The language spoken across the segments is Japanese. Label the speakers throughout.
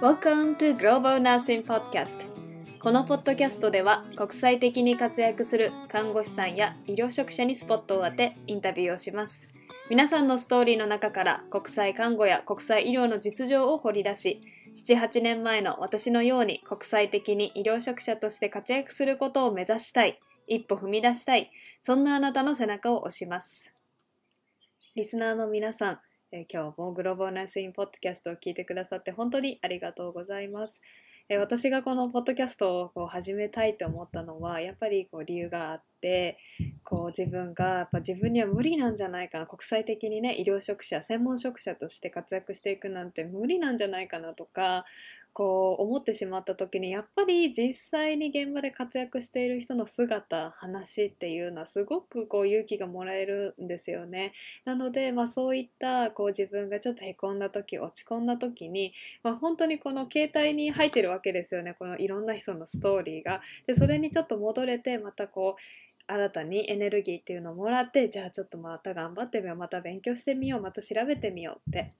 Speaker 1: Welcome to Global Nursing Podcast. このポッドキャストでは国際的に活躍する看護師さんや医療職者にスポットを当てインタビューをします。皆さんのストーリーの中から国際看護や国際医療の実情を掘り出し78年前の私のように国際的に医療職者として活躍することを目指したい一歩踏み出したいそんなあなたの背中を押します。リスナーの皆さんえ、今日もグローバルナイスインポッドキャストを聞いてくださって本当にありがとうございます。え、私がこのポッドキャストをこう始めたいと思ったのはやっぱりこう理由があってこう自分がやっぱ自分には無理なんじゃないかな国際的にね医療職者専門職者として活躍していくなんて無理なんじゃないかなとかこう思ってしまった時にやっぱり実際に現場で活躍している人の姿話っていうのはすごくこう勇気がもらえるんですよね。なので、まあ、そういったこう自分がちょっとへこんだ時落ち込んだ時に、まあ、本当にこの携帯に入ってるわけですよねこのいろんな人のストーリーが。でそれにちょっと戻れてまたこう新たにエネルギーっていうのをもらってじゃあちょっとまた頑張ってみようまた勉強してみようまた調べてみようって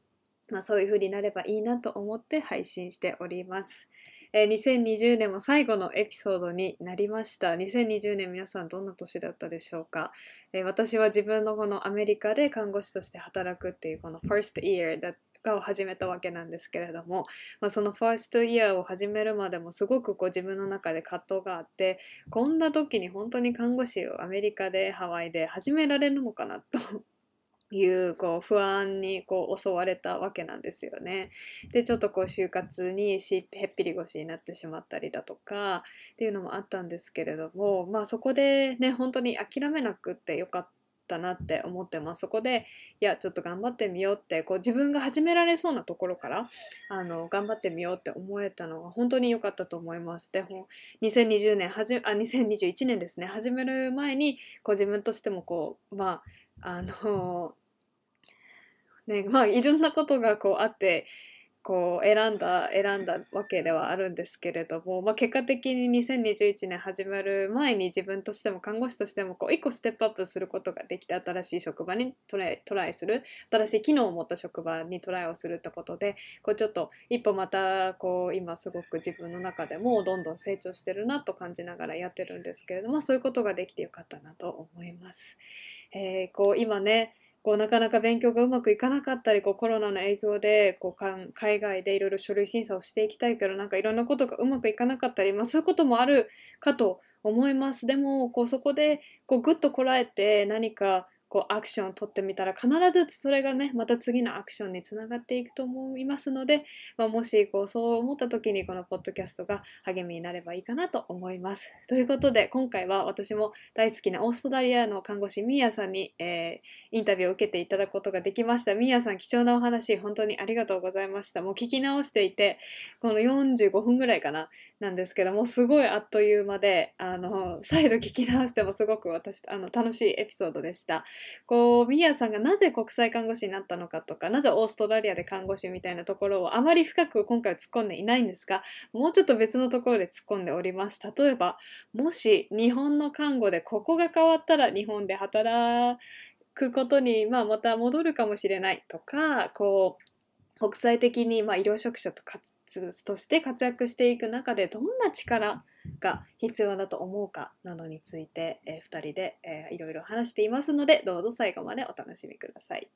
Speaker 1: まあ、そういう風になればいいなと思って配信しております。えー、2020年も最後のエピソードになりました。2020年皆さんどんな年だったでしょうか、えー、私は自分のこのアメリカで看護師として働くっていうこの first year だを始めたわけなんですけれども、まあ、そのファーストイヤーを始めるまでもすごくこう自分の中で葛藤があってこんな時に本当に看護師をアメリカでハワイで始められるのかなと いうこう不安にこう襲われたわけなんですよね。でちょっとこう就活にしへっぴり腰になってしまったりだとかっていうのもあったんですけれどもまあそこでね本当に諦めなくってよかったなって思ってます。そこでいやちょっと頑張ってみようってこう自分が始められそうなところからあの頑張ってみようって思えたのが本当に良かったと思います。で2020年はじあ2021年ですね。始める前にこう自分としてもこうまああのねまあいろんなことがこうあってこう選んだ選んだわけではあるんですけれども、まあ、結果的に2021年始まる前に自分としても看護師としてもこう一個ステップアップすることができて新しい職場にトライトライする新しい機能を持った職場にトライをするってことでこうちょっと一歩またこう今すごく自分の中でもどんどん成長してるなと感じながらやってるんですけれどもそういうことができてよかったなと思います。えー、こう今ねこうなかなか勉強がうまくいかなかったりこうコロナの影響でこうかん海外でいろいろ書類審査をしていきたいけどなんかいろんなことがうまくいかなかったり、まあ、そういうこともあるかと思います。でもこうそこでこうぐっとこらえて何かこうアクションを取ってみたら必ずそれがねまた次のアクションにつながっていくと思いますので、まあ、もしこうそう思った時にこのポッドキャストが励みになればいいかなと思います。ということで今回は私も大好きなオーストラリアの看護師ミーヤさんに、えー、インタビューを受けていただくことができました。ミーヤさん貴重なお話本当にありがとうございました。もう聞き直していてこの45分ぐらいかななんですけどもすごいあっという間であの再度聞き直してもすごく私あの楽しいエピソードでした。こうミヤさんがなぜ国際看護師になったのかとかなぜオーストラリアで看護師みたいなところをあまり深く今回は突っ込んでいないんですがもうちょっと別のところで突っ込んでおります。例えばもし日本の看護でここが変わったら日本で働くことに、まあ、また戻るかもしれないとかこう国際的に、まあ、医療職者と活として活躍していく中でどんな力が必要だと思うかなどについて、えー、2人で、えー、いろいろ話していますのでどうぞ最後までお楽しみください。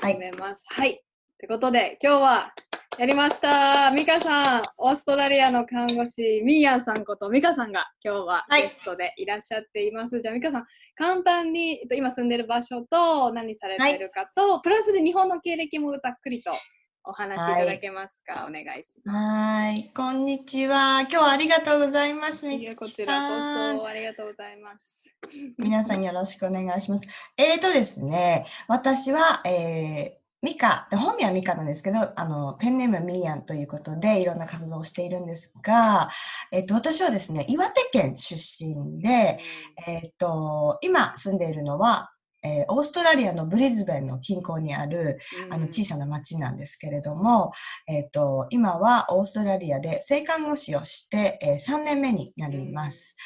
Speaker 1: 始めます。はい。ということで今日はやりました。ミカさん、オーストラリアの看護師、ミーヤンさんことミカさんが今日はゲストでいらっしゃっています。はい、じゃあミカさん、簡単に今住んでる場所と何されてるかと、はい、プラスで日本の経歴もざっくりとお話しいただけますか、はい、お願いします。
Speaker 2: はい、こんにちは。今日はありがとうございます。
Speaker 1: みこちらこそありがとうございます。
Speaker 2: 皆さんよろしくお願いします。えーとですね、私は、えーミカ、本名はミカなんですけど、あの、ペンネームはミーヤンということで、いろんな活動をしているんですが、えっと、私はですね、岩手県出身で、えっと、今住んでいるのは、えー、オーストラリアのブリズベンの近郊にある、あの小さな町なんですけれども、えっ、と、今はオーストラリアで性看護師をして、えー、3年目になります。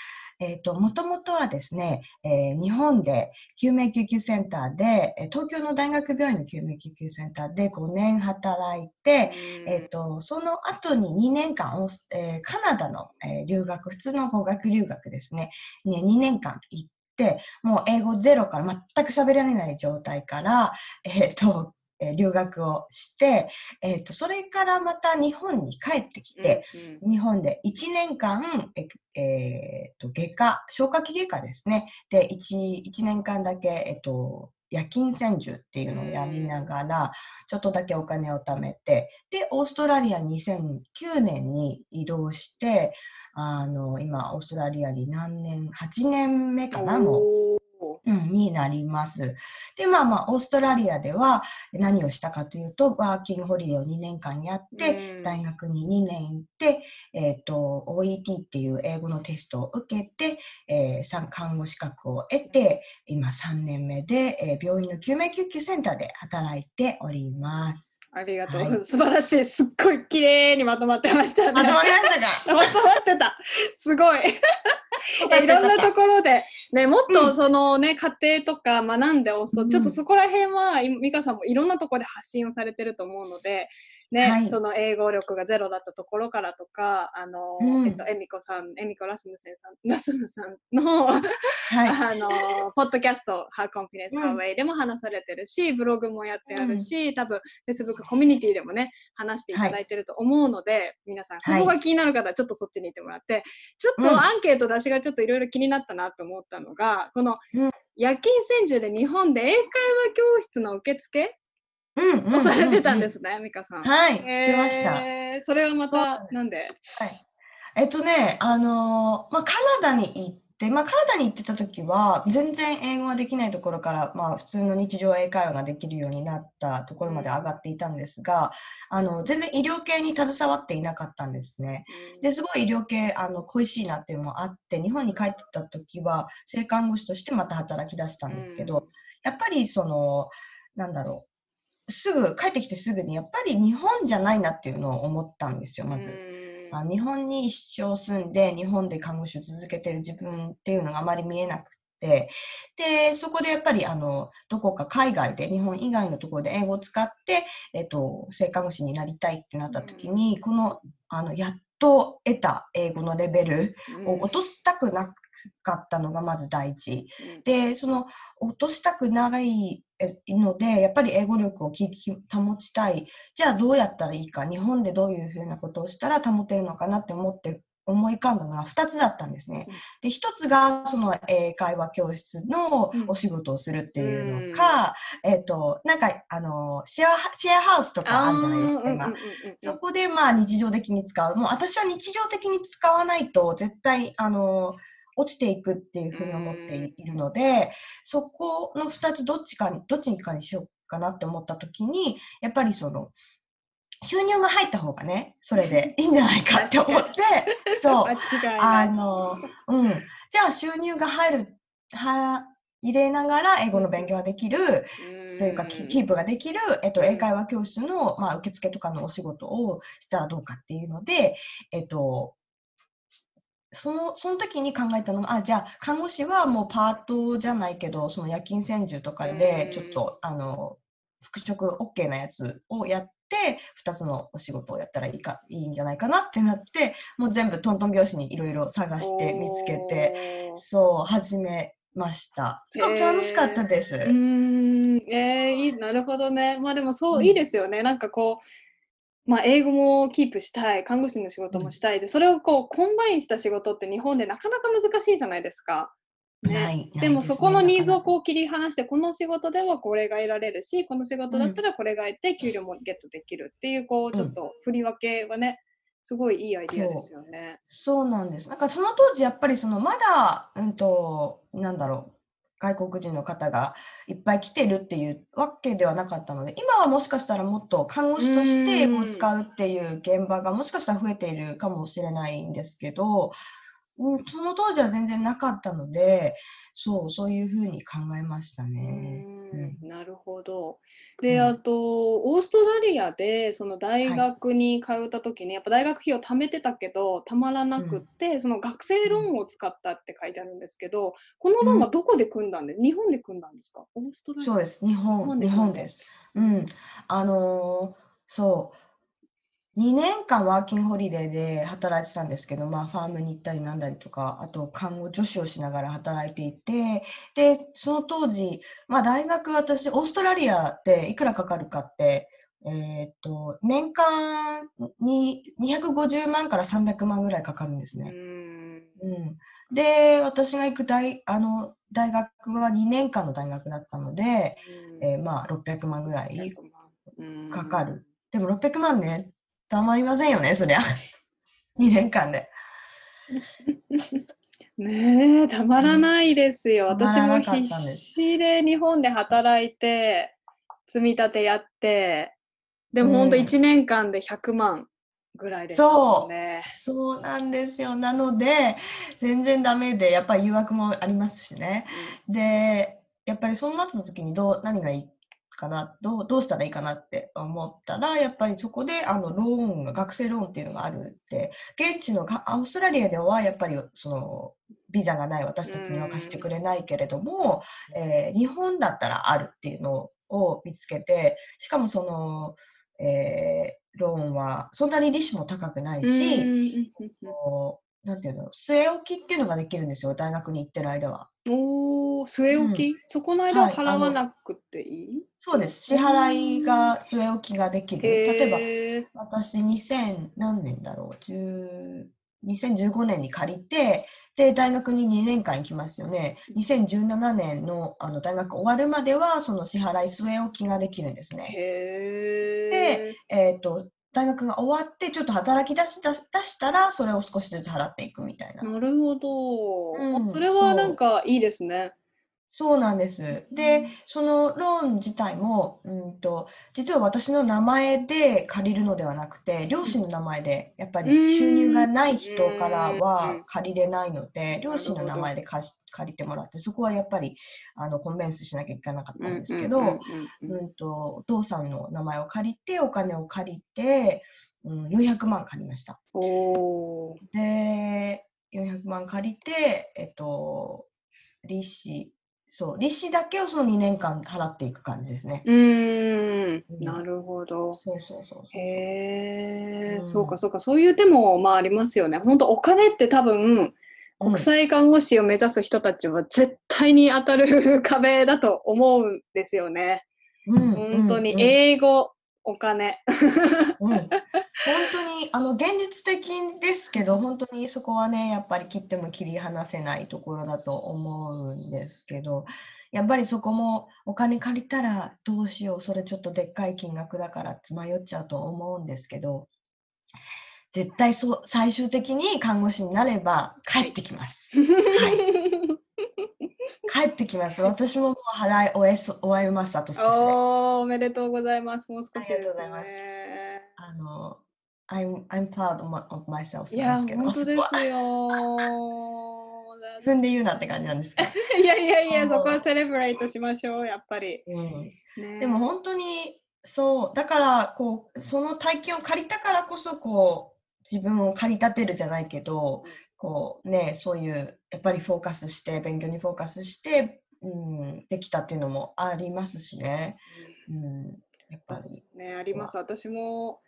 Speaker 2: えっ、と、もともとはですね、えー日本で救命救急センターで、えー東京の大学病院の救命救急センターで5年働いて、えっ、と、その後に2年間えーカナダの、えー留学、普通の語学留学ですね、ね2年間行って、もう英語ゼロから全く喋られない状態から、えっ、と、えー留学をして、えっ、と、それからまた日本に帰ってきて、日本で1年間、ええーと外科、消化器外科ですね。で、1, 1年間だけ、えっと、夜勤専従っていうのをやりながら、ちょっとだけお金を貯めて、で、オーストラリア2009年に移動して、あの、今、オーストラリアに何年、8年目かな、もう。になります。で、まあまあ、オーストラリアでは何をしたかというと、ワーキングホリデーを2年間やって、
Speaker 1: うん。
Speaker 2: 大学に2年行って、えっ、と、OET っていう英語のテストを受けて、えー看護資格を得て、今3年目で、えー病院の救命救急センターで働いております。
Speaker 1: ありがとう、
Speaker 2: はい。
Speaker 1: 素晴らしい。すっごい綺麗にまとまってましたね。
Speaker 2: まとまりましたか？
Speaker 1: まとまってた。すごい いろんなところで、ね、もっとそのね、家庭とか学んでおすと、
Speaker 2: うん。
Speaker 1: ちょっとそこら辺は、い美香さんもいろんなところで発信をされてると思うので、ね、
Speaker 2: はい。
Speaker 1: その英語力がゼロだったところからとか、あの、
Speaker 2: うん。
Speaker 1: えっと、エミコさん、エミコラスムセンさん、ラスムさんの、
Speaker 2: はい。
Speaker 1: あの、ポッドキャスト、How Confidence
Speaker 2: うん
Speaker 1: How Way でも話されてるし、ブログもやってあるし、多分 Facebook コミュニティでもね、話していただいてると思うので、皆さん、そこが気になる方はちょっとそっちに行ってもらって、ちょっ
Speaker 2: うん。
Speaker 1: とアンケート出しがちょっといろいろ気になったなと思ったのが、この
Speaker 2: うん
Speaker 1: 夜勤専従で日本で英会話教室の受付
Speaker 2: うんう
Speaker 1: されてたんですね、美香さん。
Speaker 2: はい、してました。
Speaker 1: えーそれはまたなんで？
Speaker 2: はい。えっとね、あのーまあ、カナダに行って、まあ、カナダに行ってた時は、全然英語ができないところから、まあ、普通の日常英会話ができるようになったところまで上がっていたんですが、あの、全然医療系に携わっていなかったんですね。で、すごい医療系、あの、恋しいなっていうのもあって、日本に帰ってた時は、性看護師としてまた働き出したんですけど、やっぱりその、なんだろう、すぐ、帰ってきてすぐに、やっぱり日本じゃないなっていうのを思ったんですよ、まず。
Speaker 1: うん。
Speaker 2: あ日本に一生住んで、日本で看護師を続けてる自分っていうのがあまり見えなくて、で、そこでやっぱり、あの、どこか海外で、日本以外のところで英語を使って、えっと、性看護師になりたいってなった時に、この、あの、やっと得た英語のレベルを落としたくなかったのがまず第一。
Speaker 1: うん
Speaker 2: で、その落としたくないえので、やっぱり英語力を保ちたい。じゃあどうやったらいいか、日本でどういうふうなことをしたら保てるのかなって思って思い浮かんだのが2つだったんですね
Speaker 1: うん。
Speaker 2: で、1つがその英会話教室の
Speaker 1: うん
Speaker 2: お仕事をするっていうのか、えっ、と、なんか、あの、シェア、シェアハウスとかあるじゃないですか、今。
Speaker 1: うんうんうんうん
Speaker 2: そこでまあ日常的に使う。もう私は日常的に使わないと絶対、あの、落ちていくっていうふうに思っていいるので、そこの2つどっちかに、どっちかにしようかなって思った時に、やっぱりその、収入が入った方がね、それでいいんじゃないかって思って、そう。
Speaker 1: 間違いな
Speaker 2: あ
Speaker 1: い。
Speaker 2: の、うん。じゃあ収入が入る、は、入れながら英語の勉強ができる、というか、キキープができる、えっと、
Speaker 1: うん
Speaker 2: 英会話教室の、まあ、受付とかのお仕事をしたらどうかっていうので、えっと、その、その時に考えたのが、あ、じゃあ、看護師はもうパートじゃないけど、その夜勤専従とかで
Speaker 1: うん、
Speaker 2: ちょっと、あの、復職 OK なやつをやって、二つのお仕事をやったらいいか、いいんじゃないかなってなって、もう全部トントン拍子にいろいろ探して見つけて、そう、始めました。すごく楽しかったです。
Speaker 1: うーん、えー、いい、なるほどね。まあでもそう、
Speaker 2: うん
Speaker 1: いいですよね。なんかこう、まあ英語もキープしたい、看護師の仕事もしたいで、それをこう、 combine した仕事って日本でなかなか難しいじゃないですか。ね。
Speaker 2: ない
Speaker 1: でもそこのニーズを
Speaker 2: う
Speaker 1: こう切り離して、この仕事ではこれが得られるし、この仕事だったらこれが得て、給料もゲットできるっていう、こう、ちょっと振り分けはね、すごいいいアイディアですよね。
Speaker 2: そう。なんです。なんかその当時やっぱりそのまだ、うんと、なんだろう、外国人の方がいっぱい来てるっていうわけではなかったので、今はもしかしたらもっと看護師として英語を使うっていう現場がもしかしたら増えているかもしれないんですけど、うん、その当時は全然なかったので、そう、そういうふうに考えましたね。
Speaker 1: うんなるほど。
Speaker 2: う
Speaker 1: で、
Speaker 2: ん
Speaker 1: あと、オーストラリアで、その大
Speaker 2: はい
Speaker 1: 学に通った時に、やっぱ大学費用貯めてたけど、たまらなくって、その学生ローンを使ったって書いてあるんですけど、このローンはどこで組んだんで、日本で組んだんですか？オーストラリア
Speaker 2: そうです。日
Speaker 1: 日本
Speaker 2: 日本です。うん。あのーそう。2年間ワーキングホリデーで働いてたんですけど、まあ、ファームに行ったりなんだりとか、あと看護助手をしながら働いていて、で、その当時、まあ、大学、私、オーストラリアでいくらかかるかって、えーっと、年間に250万から300万ぐらいかかるんですね。
Speaker 1: うん。
Speaker 2: うん、で、私が行く大あの大学は2年間の大学だったので、えーまあ600万ぐらい
Speaker 1: うん
Speaker 2: かかる。でも600万ね、たまりませんよね、そりゃ。2年間で。
Speaker 1: ねえ、たまらないですよ。
Speaker 2: たま
Speaker 1: 私も必
Speaker 2: す
Speaker 1: 死で日本で働いて、積み立てやって、でも本当
Speaker 2: うん
Speaker 1: 1年間で100万ぐらいですもんね。
Speaker 2: そうなんですよ。なので、全然ダメで、やっぱり誘惑もありますしね。で、やっぱりそうなった時にどう、何がいいかな、どう、どうしたらいいかなって思ったら、やっぱりそこで、あの、ローンが、学生ローンっていうのがあるって、現地のが、オーストラリアでは、やっぱり、その、ビザがない私たちには貸してくれないけれども、えー日本だったらあるっていうのを見つけて、しかもその、えーローンはそんなに利子も高くない
Speaker 1: うん
Speaker 2: し、なんていうの、据え置きっていうのができるんですよ、大学に行ってる間は。
Speaker 1: うんおー、据え置き、そこの間は
Speaker 2: はい
Speaker 1: 払わなくていい、
Speaker 2: そうです。支払いが、据え置きができる。例えば、私2000何年だろう10 2015年に借りてで大学に2年間行きますよね2017年のあの大学終わるまではその支払い据え置きができるんですね
Speaker 1: へえ。
Speaker 2: えっ、と大学が終わってちょっと働き出し出し出したらそれを少しずつ払っていくみたいな。
Speaker 1: なるほど、
Speaker 2: うん。
Speaker 1: あそれはなんかいいですね。
Speaker 2: そうなんです。で、そのローン自体も、うんと、実は私の名前で借りるのではなくて、両親の名前で、やっぱり収入がない人から
Speaker 1: うん。
Speaker 2: は借りれないので、両親の名前で貸し借りてもらって、そこはやっぱり、あの、コンベンスしなきゃいけなかったんですけど、
Speaker 1: うん
Speaker 2: と、お父さんの名前を借りて、お金を借りて、うん、400万借りました。で、400万借りて、えっと、利子、そう、利子だけをその2年間払っていく感じですね。
Speaker 1: うーん、
Speaker 2: うん
Speaker 1: なるほど。
Speaker 2: そうそうそうそう。
Speaker 1: へえ、
Speaker 2: うん
Speaker 1: そうかそうか、そういう手もまあありますよね。本当お金って多分、国際看護師を目指す人たちは絶対に当たる 壁だと思うんですよね。
Speaker 2: うん
Speaker 1: 本当に
Speaker 2: うん
Speaker 1: 英語、お金。
Speaker 2: うん、本当にあの現実的ですけど本当にそこはねやっぱり切っても切り離せないところだと思うんですけどやっぱりそこもお金借りたらどうしようそれちょっとでっかい金額だからって迷っちゃうと思うんですけど絶対そう最終的に看護師になれば帰ってきます。帰ってきます。私ももう払い終えそ終えます。あと少しで。
Speaker 1: おーおめでとうございます。もう少し
Speaker 2: ありがとうございます
Speaker 1: ね。
Speaker 2: あの、I'm, I'm proud of, my, of myself
Speaker 1: いや、
Speaker 2: なんですけど、
Speaker 1: 本当ですよ。
Speaker 2: 自分で言うなって感じなんですけど。
Speaker 1: いやいやいや、そこはセレブレイトしましょう、やっぱり。
Speaker 2: うん、
Speaker 1: ね
Speaker 2: でも本当にそう、だからこう、その体験を借りたからこそ、こう、自分を駆り立てるじゃないけど、こうね、そういう、やっぱりフォーカスして、勉強にフォーカスして、うん、できたっていうのもありますしね。うん、やっぱり。
Speaker 1: ね、あります。私も、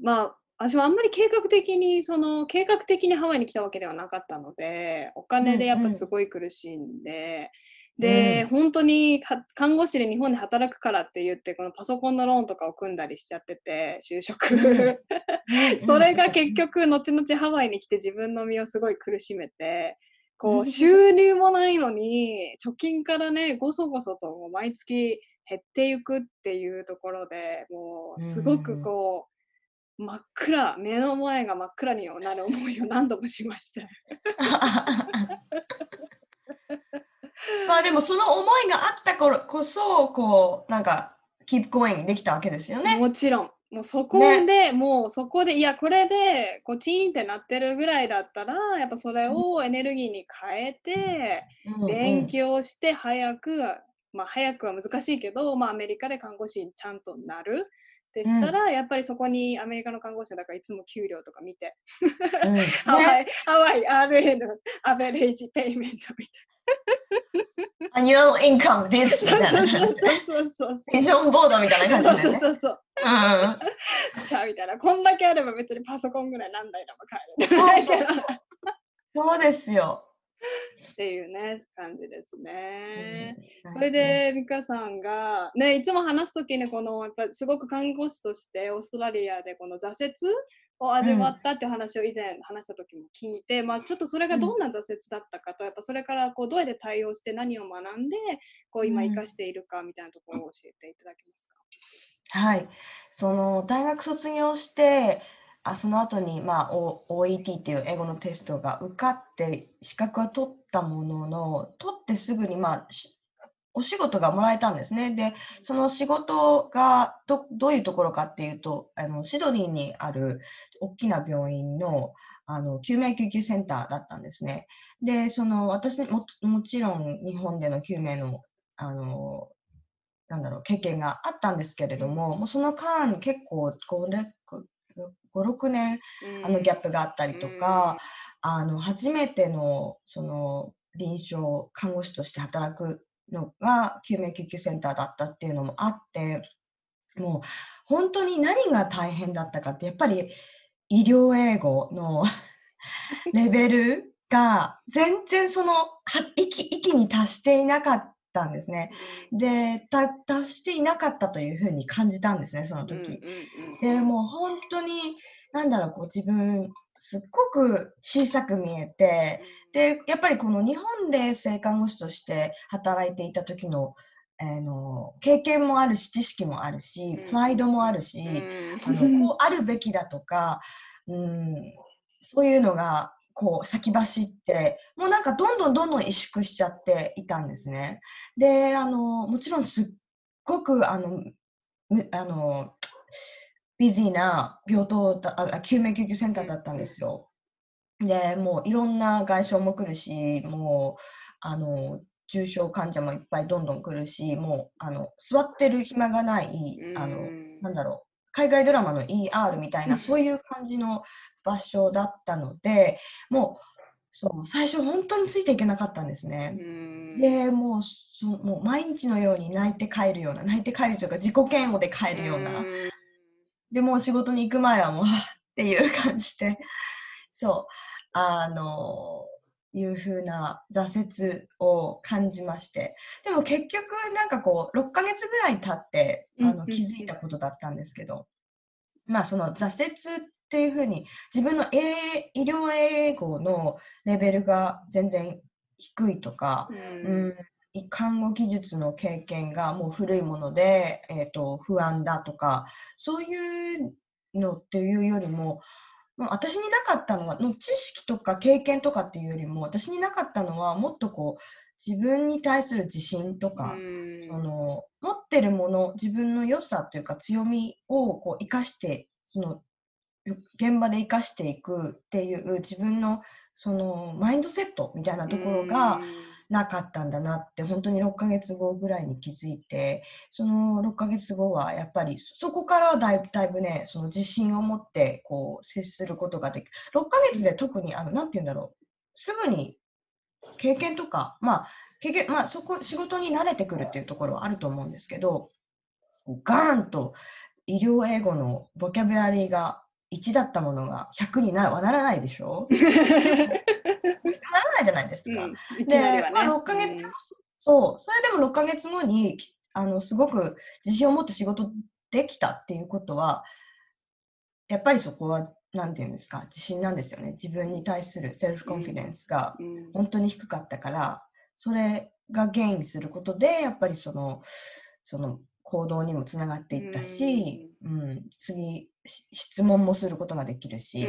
Speaker 1: まあ、私はあんまり計画的に、その、計画的にハワイに来たわけではなかったので、お金でやっぱすごい苦しいんで、で、
Speaker 2: うん
Speaker 1: 本当にか看護師で日本で働くからって言って、このパソコンのローンとかを組んだりしちゃってて、就職。
Speaker 2: うん
Speaker 1: それが結局、後々ハワイに来て自分の身をすごい苦しめて、こ
Speaker 2: う
Speaker 1: 収入もないのに、貯金からね、ごそごそともう毎月減っていくっていうところでもう、すごくこう、真っ暗、目の前が真っ暗になる思いを何度もしました。
Speaker 2: まあでもその思いがあった頃こそ、こう、なんか、keep going できたわけですよね。
Speaker 1: もちろん、もうそこで、もうそこでいやこれでこうチーンってなってるぐらいだったらやっぱそれをエネルギーに変えて、
Speaker 2: うんうん。
Speaker 1: 勉強して早くまあ早くは難しいけど、まあ、アメリカで看護師にちゃんとなるでしたら、やっぱりそこにアメリカの看護師だからいつも給料とか見て、
Speaker 2: うん。ね
Speaker 1: ハワイ、ハワイのアベレージペイメントみ
Speaker 2: annual income ですみ
Speaker 1: たいな。
Speaker 2: たいな
Speaker 1: そうそうそうそうそう。
Speaker 2: ペンションボードみたいな感じ
Speaker 1: そう
Speaker 2: でね。
Speaker 1: そうそうそう。
Speaker 2: うん
Speaker 1: しゃみたいな。こんだけあれば別にパソコンぐらい何台でも買える。
Speaker 2: そうそうそうですよ。
Speaker 1: っていうね、感じですね。
Speaker 2: うん
Speaker 1: それで、美香さんが、ね、いつも話すときに、この、やっぱりすごく看護師として、オーストラリアでこの挫折を味わったっていう話を以前話した時も聞いて、まあちょっとそれがどんな挫折だったかと、やっぱそれからこうどうやって対応して何を学んで、こう今
Speaker 2: うん
Speaker 1: 生かしているかみたいなところを教えていただけますか？
Speaker 2: はい。その大学卒業して、あその後に、まあ、O- OET っていう英語のテストが受かって資格は取ったものの、取ってすぐに、まあ、しお仕事がもらえたんですね。で、その仕事がどどういうところかっていうと、あのシドニーにある大きな病院のあの救命救急センターだったんですね。で、その私も、もちろん日本での救命のあのなんだろう、経験があったんですけれども、もうその間、結構5年、5、6年、あのギャップがあったりとか、あの、初めての、その、臨床看護師として働くのが救命救急センターだったっていうのもあって、もう本当に何が大変だったかって、やっぱり医療英語の レベルが全然その、は域、域に達していなかったんですね。で、た達していなかったというふうに感じたんですね、その時。
Speaker 1: うん
Speaker 2: で、もう本当に、なんだろう、こう自分、すっごく小さく見えて、で、やっぱりこの日本で性看護師として働いていた時の、あの、経験もあるし、知識もあるし
Speaker 1: うん、
Speaker 2: プライドもあるし、あの、こうあるべきだとか、うん、そういうのが、こう先走って、もうなんかどんどんどんどん萎縮しちゃっていたんですね。で、あの、もちろんすっごく、あの、むあの、ビジーな病棟だ、あ、あ救命救急センターだったんですよ。で、もういろんな外傷も来るし、もう、あの、重症患者もいっぱいどんどん来るし、もう、あの、座ってる暇がない、あの、なんだろう、海外ドラマの ER みたいな、そういう感じの場所だったので、もう、そう、最初本当についていけなかったんですね。で、もう、そもう毎日のように泣いて帰るような、泣いて帰るというか自己嫌悪で帰るような、で、もう仕事に行く前はもう、っていう感じで、そう、あの、いうふうな挫折を感じまして。でも結局、なんかこう、6ヶ月ぐらい経って、あの、気づいたことだったんですけど、まあ、その挫折っていうふうに、自分の英医療英語のレベルが全然低いとか、うん、い看護技術の経験がもう古いもので、えー、と不安だとかそういうのっていうよりももう私になかったのはの知識とか経験とかっていうよりも私になかったのはもっとこう自分に対する自信とか、その持ってるもの自分の良さというか強みをこう生かしてそのよ現場で生かしていくっていう自分のそのマインドセットみたいなところが、なかったんだなって本当に6ヶ月後ぐらいに気づいてその6ヶ月後はやっぱりそこからだいぶねその自信を持ってこう接することができる6ヶ月で特にあのなて言うんだろうすぐに経験とかまあ経験まあそこ仕事に慣れてくるっていうところはあると思うんですけどガーンと医療英語のボキャブラリーが1だったものが100になはならないでしょ？ならないじゃないですか。で、まあ、6ヶ月、そう、それでも6ヶ月後に、きあの、すごく自信を持って仕事できたっていうことは、やっぱりそこは、なんていうんですか、自信なんですよね。自分に対するセルフコンフィデンスが本当に低かったから、それが原因することで、やっぱりその、その行動にもつながっていったし、うん、次、し質問もすることができるし、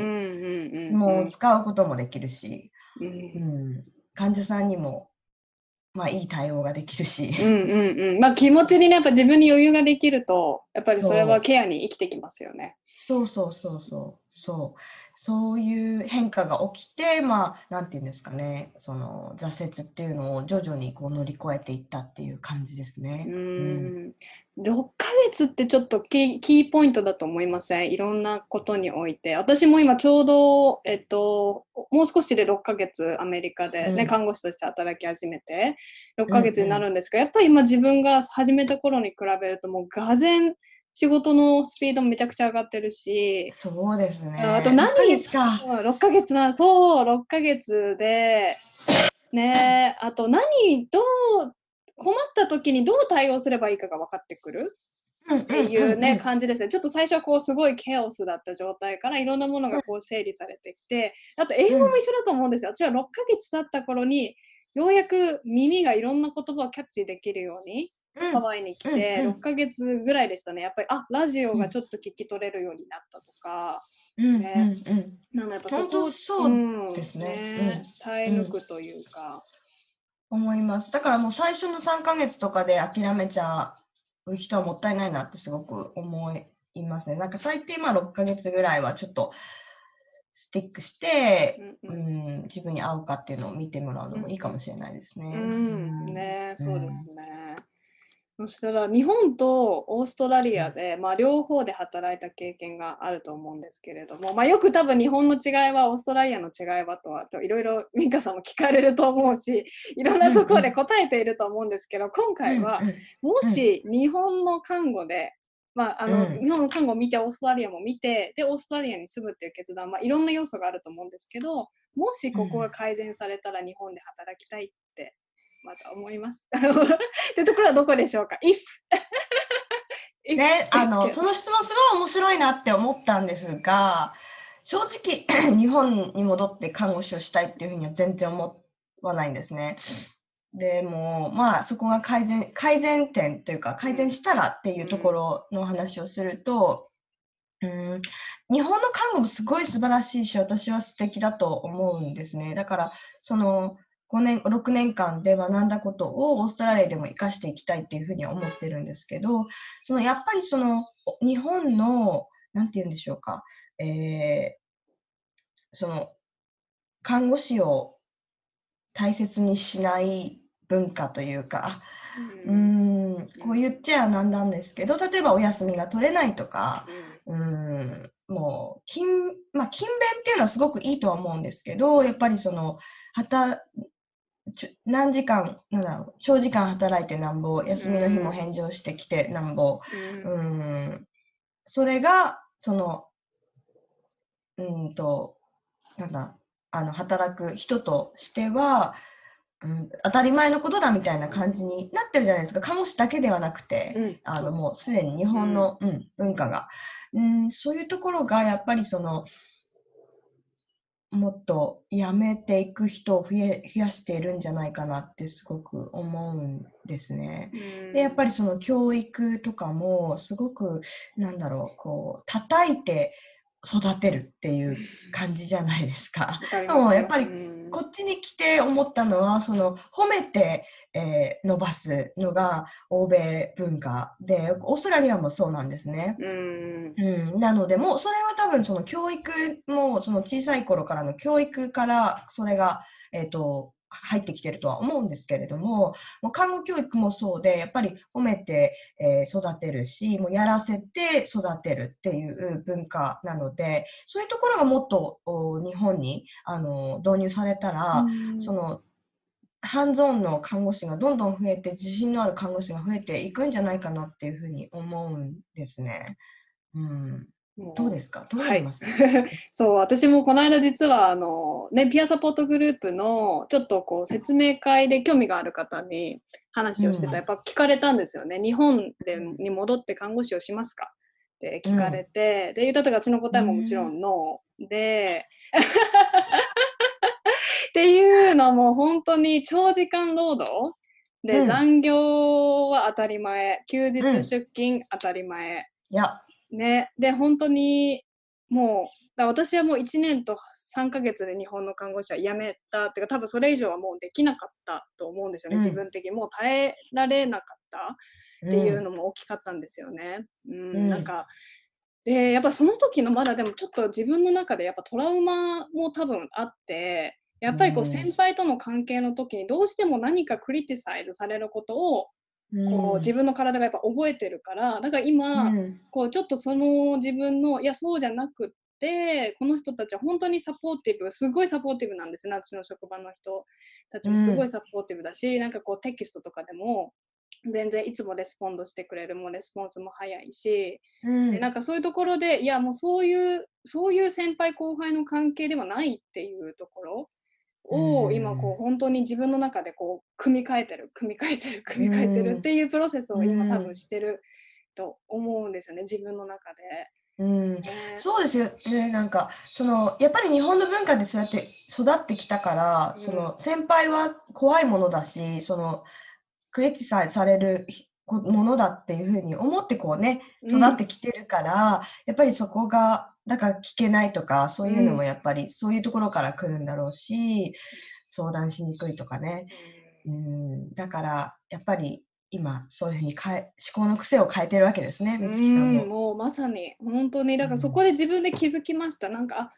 Speaker 2: もう使うこともできるし、うん、患者さんにもまあ、いい対応ができるし。
Speaker 1: うんうんうん。まあ気持ちにね、やっぱ自分に余裕ができると、やっぱりそれはケアに生きてきますよね。
Speaker 2: そうそうそうそうそうそういう変化が起きてまあなんていうんですかねその挫折っていうのを徐々にこう乗り越えていったっていう感じですね。
Speaker 1: う
Speaker 2: うん
Speaker 1: ん。6ヶ月ってちょっとキーキーポイントだと思いません？いろんなことにおいて。私も今ちょうど、えっと、もう少しで6ヶ月アメリカでね、
Speaker 2: うん
Speaker 1: 看護師として働き始めて、6ヶ月になるんですが、やっぱり今自分が始めた頃に比べるともうがぜん仕事のスピードもめちゃくちゃ上がってるし、
Speaker 2: そうですね。
Speaker 1: ああと何
Speaker 2: 6ヶ月か。
Speaker 1: 6ヶ月な、そう、6ヶ月で、ねあと何、どう、困った時にどう対応すればいいかが分かってくる？
Speaker 2: っ
Speaker 1: っていうね、感じですね。ちょっと最初はこうすごいケオスだった状態からいろんなものがこう整理されてきて、あと英語も一緒だと思うんですよ。私は6ヶ月経った頃に、ようやく耳がいろんな言葉をキャッチできるように
Speaker 2: うん
Speaker 1: ハワイに来て、
Speaker 2: うんうん。
Speaker 1: 6ヶ月ぐらいでしたね。やっぱり、あ、ラジオがちょっと聞き取れるようになったとか、
Speaker 2: うん。
Speaker 1: ね
Speaker 2: うんうん。
Speaker 1: なのやっぱ
Speaker 2: 本当
Speaker 1: こ
Speaker 2: そうですね。うん。
Speaker 1: 耐え抜くというか、
Speaker 2: 思います。だからもう最初の3ヶ月とかで諦めちゃう人はもったいないなってすごく思いますね。なんか最低まあ6ヶ月ぐらいはちょっとスティックして、
Speaker 1: うん
Speaker 2: う
Speaker 1: うん。
Speaker 2: ん、自分に合うかっていうのを見てもらうのもいいかもしれないですね。
Speaker 1: うん、
Speaker 2: うん。
Speaker 1: ね、
Speaker 2: うん
Speaker 1: そうですね。そしたら日本とオーストラリアで、まあ、両方で働いた経験があると思うんですけれども、まあ、よく多分日本の違いはオーストラリアの違いはとはといろいろミカさんも聞かれると思うし いろんなところで答えていると思うんですけど今回はもし日本の看護で、まああの
Speaker 2: うん。
Speaker 1: 日本の看護を見てオーストラリアも見てでオーストラリアに住むっていう決断、まあ、いろんな要素があると思うんですけどもしここが改善されたら日本で働きたいってまた思います。ってところはどこでしょうか ?if
Speaker 2: ね、あの、その質問すごい面白いなって思ったんですが、正直、日本に戻って看護師をしたいっていうふうには全然思わないんですね。でも、まあ、そこが改善、改善点というか、改善したらっていうところの話をすると、うん、日本の看護もすごい素晴らしいし、私は素敵だと思うんですね。だから、その、5年、6年間で学んだことをオーストラリアでも活かしていきたいっていうふうには思ってるんですけど、そのやっぱりそのお日本の、なんて言うんでしょうか、えーその看護師を大切にしない文化というか、あうーん、こう言っちゃなんなんですけど、例えばお休みが取れないとか、うーん、もう、勤、まあ、勤勉っていうのはすごくいいとは思うんですけど、やっぱりその、はた、ちょ何時間、なんだろう、長時間働いてなんぼ、休みの日も返上してきてなんぼ、
Speaker 1: うん。
Speaker 2: ん、それが、その、うーんと、なんだ、あの、働く人としては、うん、当たり前のことだみたいな感じになってるじゃないですか。看護師だけではなくて、
Speaker 1: うん。
Speaker 2: あの、もう
Speaker 1: そ
Speaker 2: す。でに日本の、うん、文化が、うん、そういうところがやっぱりその、もっとやめていく人を増え増やしているんじゃないかなってすごく思うんですね。
Speaker 1: うで
Speaker 2: やっぱ
Speaker 1: り、
Speaker 2: りその教育とかもすごく、なんだろう、こう、叩いて育てるっていう感じじゃないですか。でもやっぱり
Speaker 1: うん。
Speaker 2: こっちに来て思ったのは、その褒めて、えー伸ばすのが欧米文化で、オーストラリアもそうなんですね。
Speaker 1: うん。
Speaker 2: うん、なので、もうそれは多分その教育も、その小さい頃からの教育からそれが、えっと、入ってきてるとは思うんですけれども、もう看護教育もそうで、やっぱり褒めて、えー育てるし、もうやらせて育てるっていう文化なので、そういうところがもっとお日本にあの導入されたら、そのハンズオンの看護師がどんどん増えて、自信のある看護師が増えていくんじゃないかなっていうふうに思うんですね。うん、どうですか？どう
Speaker 1: はい
Speaker 2: 思います？か、
Speaker 1: そう私もこの間実はあの、ね、ピアサポートグループのちょっとこう説明会で興味がある方に話をしてた。
Speaker 2: うん。
Speaker 1: らやっぱ聞かれたんですよね。日本で
Speaker 2: うん。
Speaker 1: に戻って看護師をしますか？って聞かれて、で言った時は私の答えももちろんノー。で っていうのも本当に長時間労働。で、
Speaker 2: うん。
Speaker 1: 残業は当たり前。休日
Speaker 2: うん。
Speaker 1: 出勤当たり前、
Speaker 2: いや、
Speaker 1: ね、で本当にもだ私はもう1年と3ヶ月で日本の看護師は辞めたっていうか多分それ以上はもうできなかったと思うんですよね、
Speaker 2: うん。
Speaker 1: 自分的にもう耐えられなかったっていうのも大きかったんですよね。うん。
Speaker 2: うん。
Speaker 1: なんかでやっぱその時のまだでもちょっと自分の中でやっぱトラウマも多分あってやっぱりこ
Speaker 2: う
Speaker 1: うん。先輩との関係の時にどうしても何かクリティサイズされることをこう自分の体がやっぱ覚えてるからだから今、
Speaker 2: うん。
Speaker 1: こうちょっとその自分のいやそうじゃなくってこの人たちは本当にサポーティブすごいサポーティブなんですね私の職場の人たちも。すごい supportive だし、なんかこうテキストとかでも全然いつも respond してくれるもうレスポンスも早いし、
Speaker 2: うん。
Speaker 1: でなんかそういうところでいやもうそういうそういう先輩後輩の関係ではないっていうところを
Speaker 2: うん
Speaker 1: 今こう本当に自分の中でこう組み替えてる 組み替えてる組み替えてるっていうプロセスを今多分してると思うんですよね自分の中で。
Speaker 2: うん。
Speaker 1: ね。
Speaker 2: そうですよね。なんか、その、やっぱり日本の文化でそうやって育ってきたから、
Speaker 1: うん。
Speaker 2: その、先輩は怖いものだし、その、クリティサイズされるこものだっていうふうに思ってこうね、育ってきてるから、やっぱりそこが、だから聞けないとか、そういうのもやっぱり、そういうところから来るんだろうし、相談しにくいとかね。うん、だから、やっぱり今、そういうふうに変え、思考の癖を変えてるわけですね、
Speaker 1: う
Speaker 2: 水木さん
Speaker 1: ん
Speaker 2: も。
Speaker 1: もうまさに。本当に。だから
Speaker 2: うん。
Speaker 1: そこで自分で気づきました。なんかあ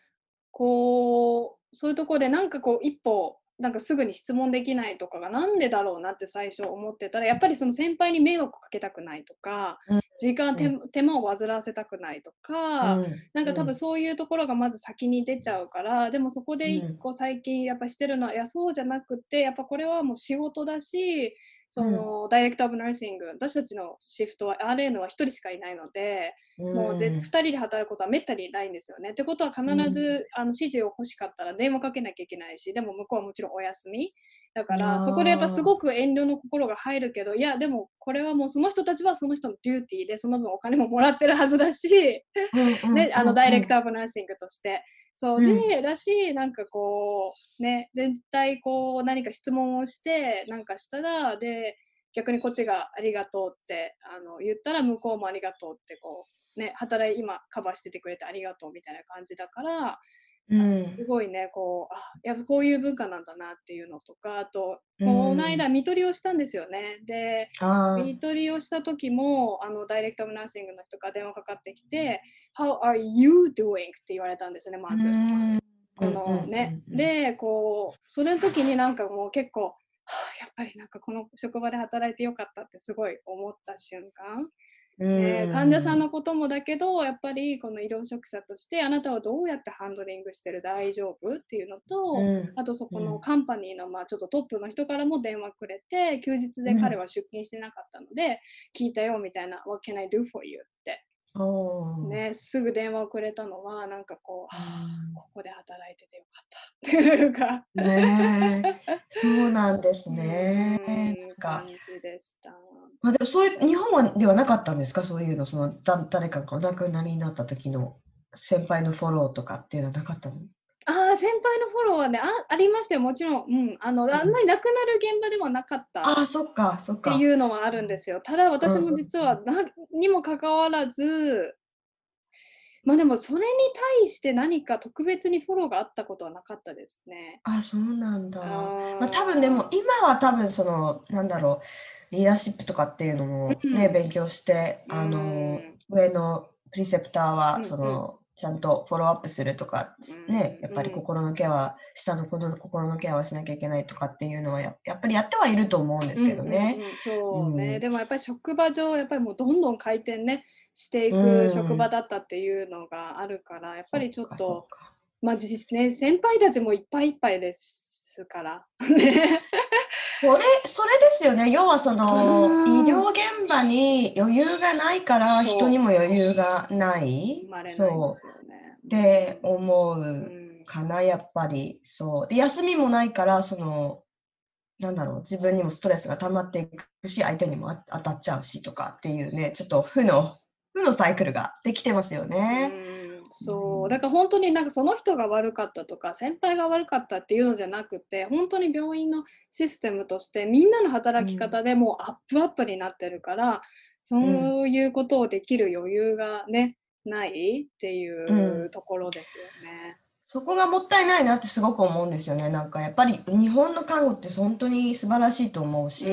Speaker 1: こうそういうところでなんかこう一歩なんかすぐに質問できないとかがなんでだろうなって最初思ってたらやっぱりその先輩に迷惑かけたくないとか、
Speaker 2: うん。
Speaker 1: 時間手手間を煩わせたくないとか、
Speaker 2: うん。
Speaker 1: なんか多
Speaker 2: うん。
Speaker 1: 分そういうところがまず先に出ちゃうから、でもそこで一個最近やっぱしてるのは、いやそうじゃなくてやっぱこれはもう仕事だしその、ダイレクト・オブ・ナーシング私たちのシフトは RN は1人しかいないので、もうぜ2人で働くことはめったにないんですよね。ってことは必ず、あの指示を欲しかったら電話かけなきゃいけないしでも向こうはもちろんお休みだからそこでやっぱすごく遠慮の心が入るけどいやでもこれはもうその人たちはその人のデューティーでその分お金ももらってるはずだし、ね、あのダイレクト・オブ・ナーシングとして。そう
Speaker 2: うん。
Speaker 1: で、だし、なんかこう、ね、絶対こう、何か質問をして、なんかしたら、で、逆にこっちがありがとうってあの言ったら、向こうもありがとうって、こう、ね、働い、今カバーしててくれてありがとうみたいな感じだから、
Speaker 2: うん。
Speaker 1: すごいね、こう、あ、やっぱこういう文化なんだなっていうのとか、あと、
Speaker 2: うん
Speaker 1: この間、見取りをしたんですよね。で、見取りをした時もあのダイレクト・ナーシングの人が電話かかってきて「How are you doing?」って言われたんですよねまず。
Speaker 2: うん
Speaker 1: このね、でこうそれの時になんかもう結構、はあ、やっぱりなんかこの職場で働いてよかったってすごい思った瞬間、ね、患者さんのこともだけどやっぱりこの医療職者としてあなたはどうやってハンドリングしてる大丈夫っていうのと、
Speaker 2: うん
Speaker 1: あとそこ
Speaker 2: うん
Speaker 1: のカンパニーのまあちょっとトップの人からも電話くれて休日で彼は出勤してなかったので、聞いたよみたいな「What can I do for you?」って、ね、すぐ電話をくれたのはなんかこう、は
Speaker 2: うん
Speaker 1: あここで働いててよかったっていうか。
Speaker 2: ねえ そうなんですね。
Speaker 1: うん
Speaker 2: なんか
Speaker 1: 感じでした。
Speaker 2: まあ、でもそういう日本はではなかったんですか？そういうのそのだ誰かがお亡くなりになった時の先輩のフォローとかっていうのはなかったの？
Speaker 1: 先輩のフォローはね、あありましたよ、もちろん。うん、あの、あんまりなくなる現場ではなかったっ
Speaker 2: ああそっかそってか。
Speaker 1: いうのはあるんですよ。ただ、私も実は
Speaker 2: うん
Speaker 1: な、にもかかわらず、まあでも、それに対して何か特別にフォローがあったことはなかったですね。
Speaker 2: あそうなんだ。
Speaker 1: あ
Speaker 2: まあ、多分でも今は多分そのなんだろうリーダーシップとかっていうのもね、
Speaker 1: うん
Speaker 2: 勉強してあの
Speaker 1: うん
Speaker 2: 上のプリセプター
Speaker 1: うん
Speaker 2: は
Speaker 1: うん
Speaker 2: その、ちゃんとフォローアップするとかね、
Speaker 1: うん
Speaker 2: やっぱり
Speaker 1: うん
Speaker 2: 心のケアは下の子の心のケアはしなきゃいけないとかっていうのはややっぱりやってはいると思うんですけどね。
Speaker 1: そうね、
Speaker 2: うん。
Speaker 1: でもやっぱり職場上やっぱりもうどんどん回転ねしてい
Speaker 2: うん。
Speaker 1: く職場だったっていうのがあるから、やっぱりちょっ
Speaker 2: そ
Speaker 1: とまあ実ね先輩たちもいっぱいいっぱいですからね。
Speaker 2: それそれですよね要はその
Speaker 1: うん
Speaker 2: 医療現場に余裕がないから人にも余裕がないそう。って思う。
Speaker 1: うん
Speaker 2: かな、やっぱり。そう。で、休みもないから、その、なんだろう、自分にもストレスが溜まっていくし、相手にもあ当たっちゃうしとかっていうね、ちょっと負の、負のサイクルができてますよね。
Speaker 1: うんそうだから本当になんかその人が悪かったとか先輩が悪かったっていうのじゃなくて本当に病院のシステムとしてみんなの働き方でもうアップアップになってるから、そういうことをできる余裕がねないっていうところですよね。
Speaker 2: そこがもったいないなってすごく思うんですよね。なんかやっぱり日本の看護って本当に素晴らしいと思うし、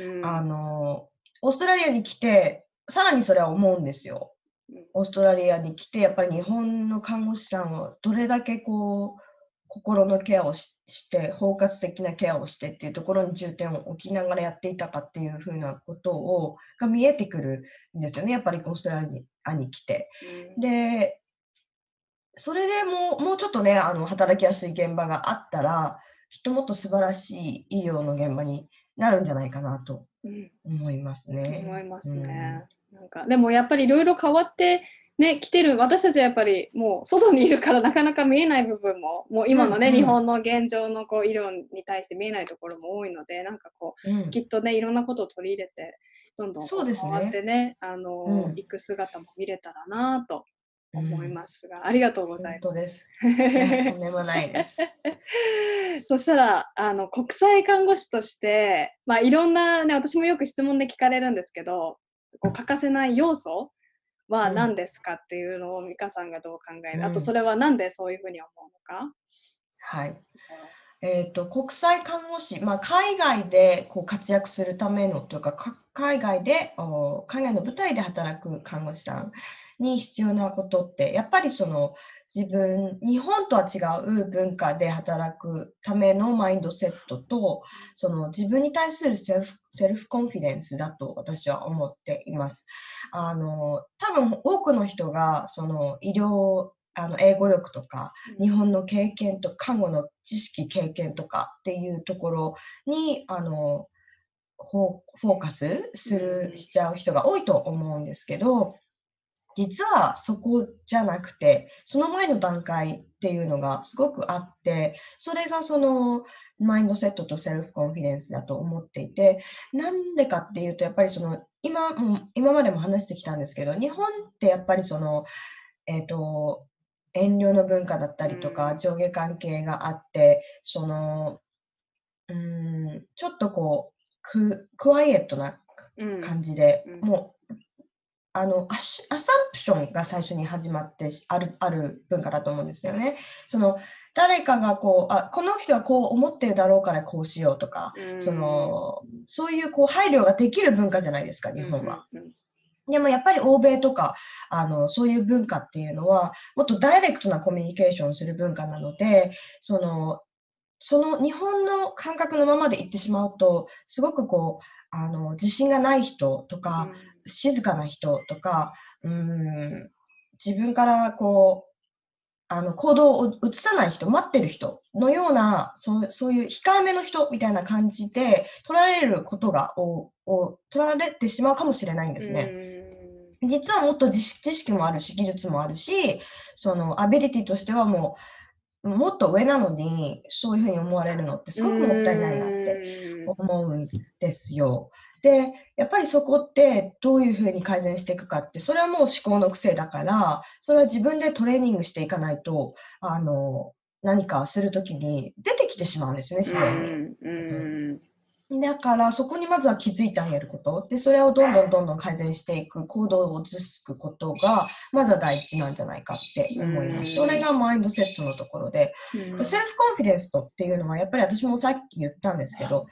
Speaker 1: うん
Speaker 2: あの、オーストラリアに来て、さらにそれは思うんですよ。オーストラリアに来て、やっぱり日本の看護師さんはどれだけこう、心のケアをしして、包括的なケアをしてっていうところに重点を置きながらやっていたかっていうふうなことを、が見えてくるんですよね。やっぱりオーストラリアに来て。
Speaker 1: うん
Speaker 2: で、それでもう、もうちょっとね、あの、働きやすい現場があったら、きっともっと素晴らしい医療の現場になるんじゃないかなと
Speaker 1: うん
Speaker 2: 思いますね。
Speaker 1: 思いますね。なんかでもやっぱりいろいろ変わってね来てる私たちはやっぱりもう外にいるからなかなか見えない部分ももう今のね、
Speaker 2: うんうん
Speaker 1: 日本の現状のこう医療に対して見えないところも多いのでなんかこ
Speaker 2: うん
Speaker 1: うきっとねいろんなことを取り入れてどんどんこ
Speaker 2: そうですね
Speaker 1: 変わってねあの、
Speaker 2: うん
Speaker 1: 行く姿も見れたらなと思い
Speaker 2: す。
Speaker 1: ますが、ありがとうござい
Speaker 2: 本
Speaker 1: ます。
Speaker 2: 当です。とんでもないです。
Speaker 1: そしたらあの国際看護師として、まあ、いろんな、ね、私もよく質問で聞かれるんですけどこう欠かせない要素は
Speaker 2: うん。
Speaker 1: 何ですかっていうのを美香さんがどう考える、あ
Speaker 2: うん。
Speaker 1: とそれはなんでそういうふうに思うのか、
Speaker 2: はい。えっと、国際看護師、まあ、海外でこう活躍するためのというか、か海外で、お海外の舞台で働く看護師さんに必要なことって、やっぱりその自分、日本とは違う文化で働くためのマインドセットと、その自分に対するセルフセルフコンフィデンスだと私は思っています。あの、多分多くの人が、その医療、あの英語力とか、日本の経験と看護の知識経験とかっていうところにあのフォーカスす
Speaker 1: うん。
Speaker 2: るしちゃう人が多いと思うんですけど実はそこじゃなくてその前の段階っていうのがすごくあってそれがそのマインドセットとセルフコンフィデンスだと思っていてなんでかっていうとやっぱりその今も今までも話してきたんですけど日本ってやっぱりそのえっ、と遠慮の文化だったりとか、
Speaker 1: うん。
Speaker 2: 上下関係があって、その、うーん、ちょっとこう、ククワイエットな
Speaker 1: うん。
Speaker 2: 感じで、
Speaker 1: うん。
Speaker 2: もう、あのアシアサンプションが最初に始まってしあるある文化だと思うんですよね。その誰かがこうあこの人はこう思ってるだろうからこうしようとか、
Speaker 1: うん
Speaker 2: そのそういうこう配慮ができる文化じゃないですか日本は。。でもやっぱり欧米とか、あの、そういう文化っていうのは、もっとダイレクトなコミュニケーションをする文化なので、その、その日本の感覚のままで行ってしまうと、すごくこう、あの、自信がない人とか、静かな人とか、うーん、自分からこう、あの、行動を移さない人、待ってる人のような、そうそういう控えめの人みたいな感じで取られることが、おお取られてしまうかもしれないんですね。実はもっと知識もあるし、技術もあるし、そのアビリティとしてはもう、もっと上なのに、そういうふうに思われるのってすごくもったいないなって
Speaker 1: て
Speaker 2: 思うんですよ。で、やっぱりそこってどういうふうに改善していくかって、それはもう思考の癖だから、それは自分でトレーニングしていかないと、あの、何かするときに出てきてしまうんですよね、自然に。
Speaker 1: うん
Speaker 2: だから、そこにまずは気づいてあげること。で、それをどんどんどんどん改善していく、行動を移すことが、まずは大事なんじゃないかって思います。それがマインドセットのところで、
Speaker 1: うん
Speaker 2: でセルフコンフィデンスとっていうのは、やっぱり私もさっき言ったんですけど、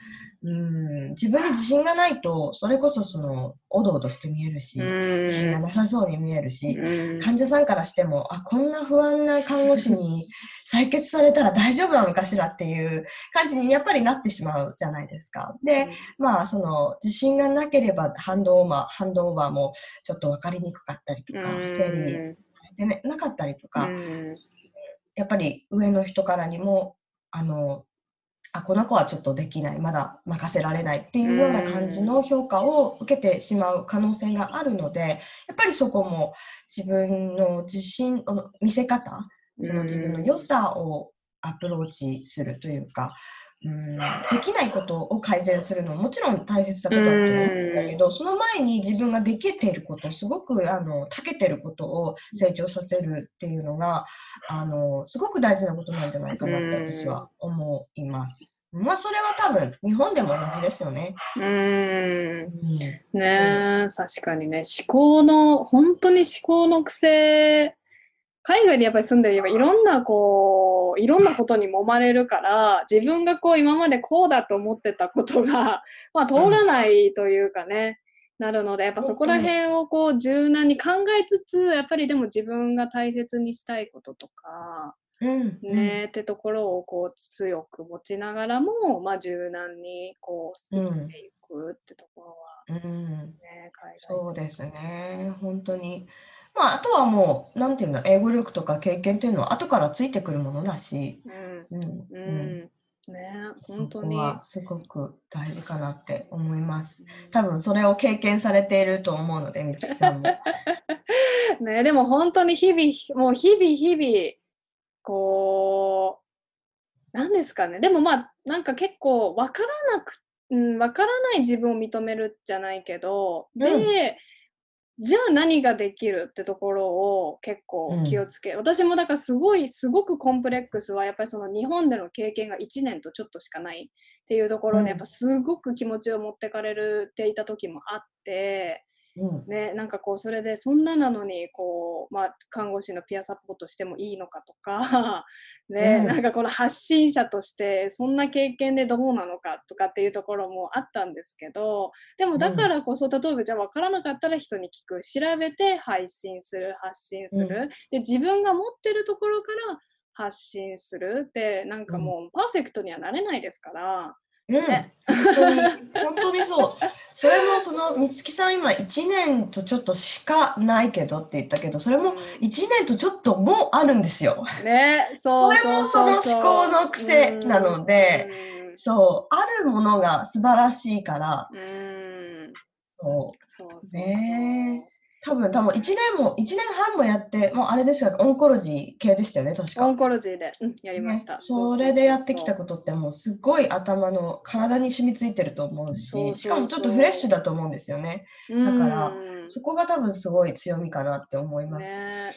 Speaker 2: うん、自分に自信がないと、それこそその、おどおどして見えるし、自信がなさそうに見えるし、
Speaker 1: うん。
Speaker 2: 患者さんからしても、あ、こんな不安な看護師に 採血されたら大丈夫なのかしらっていう感じにやっぱりなってしまうじゃないですか。で、まあ、その、自信がなければハンドオーバー、ハンドオーバーもちょっと分かりにくかったりとか、
Speaker 1: うん。
Speaker 2: 整理されて、ね、なかったりとか、
Speaker 1: うん。
Speaker 2: やっぱり上の人からにも、あの、あ、この子はちょっとできない、まだ任せられないっていうような感じの評価を受けてしまう可能性があるので、やっぱりそこも自分の自信の見せ方、その自分の良さをアプローチするというか、うん、できないことを改善するのももちろん大切なことだと思うんだけど、その前に自分ができていること、すごくあの長けてることを成長させるっていうのが、あのすごく大事なことなんじゃないかなって私は思います。まあそれは多分日本でも同じですよね。
Speaker 1: うーん。
Speaker 2: うん
Speaker 1: ねえ、確かにね、思考の、本当に思考の癖、海外にやっぱり住んでればいろんなこう、いろんなことに揉まれるから、自分がこう今までこうだと思ってたことが、まあ通らないというかね、なるので、やっぱそこら辺をこう柔軟に考えつつ、やっぱりでも自分が大切にしたいこととか、
Speaker 2: うん。
Speaker 1: ねってところをこう強く持ちながらも、まあ柔軟にこう
Speaker 2: うん
Speaker 1: 生きていくってところは
Speaker 2: うん。うん。そうですね、本当に。まあ、あとはもう、なんていうの、英語力とか経験っていうのは後からついてくるものだし、
Speaker 1: うん、
Speaker 2: うん、
Speaker 1: う
Speaker 2: うん、
Speaker 1: ん、ね、
Speaker 2: そ
Speaker 1: 本当に。
Speaker 2: こはすごく大事かなって思います。多分それを経験されていると思うので、みつきさんも。
Speaker 1: ね、でも本当に日々、もう日々日々、こう、なんですかね。でもまあ、なんか結構わからなく、うん、わからない自分を認めるじゃないけど、で、じゃあ何ができるってところを結構気をつけ、私もだからすごいすごくコンプレックスはやっぱりその日本での経験が1年とちょっとしかないっていうところ
Speaker 2: うん。
Speaker 1: にやっぱすごく気持ちを持ってかれるっていた時もあって、
Speaker 2: うん、
Speaker 1: ね、なんかこうそれでそんななのにこう、まあ、看護師のピアサポートしてもいいのかとか、ね
Speaker 2: うん。
Speaker 1: なんかこの発信者としてそんな経験でどうなのかとかっていうところもあったんですけどでもだからこそ、例えばじゃあ分からなかったら人に聞く調べて配信する発信する、
Speaker 2: うん。
Speaker 1: で自分が持ってるところから発信するってなんかもうパーフェクトにはなれないですから。
Speaker 2: うん、
Speaker 1: ね。
Speaker 2: 本当に、本当にそう。それもその、みつきさん今1年とちょっとしかないけどって言ったけど、それも
Speaker 1: うん。
Speaker 2: 1年とちょっともうあるんですよ。
Speaker 1: ね、そう
Speaker 2: これもその思考の癖なので、
Speaker 1: うん。
Speaker 2: そう、あるものが素晴らしいから、そう
Speaker 1: そう。
Speaker 2: ね多分、多分1年も、一年半もやって、もうあれですよ、オンコロジー系でしたよね、確か。
Speaker 1: オンコロジーで、うん、やりました。
Speaker 2: ね、それでやってきた
Speaker 1: と。
Speaker 2: ことってもうすごい頭の体に染みついてると思うし、しかもちょっとフレッシュだと思うんですよね。だから
Speaker 1: うん
Speaker 2: そこが多分すごい強みかなって思います。
Speaker 1: ね、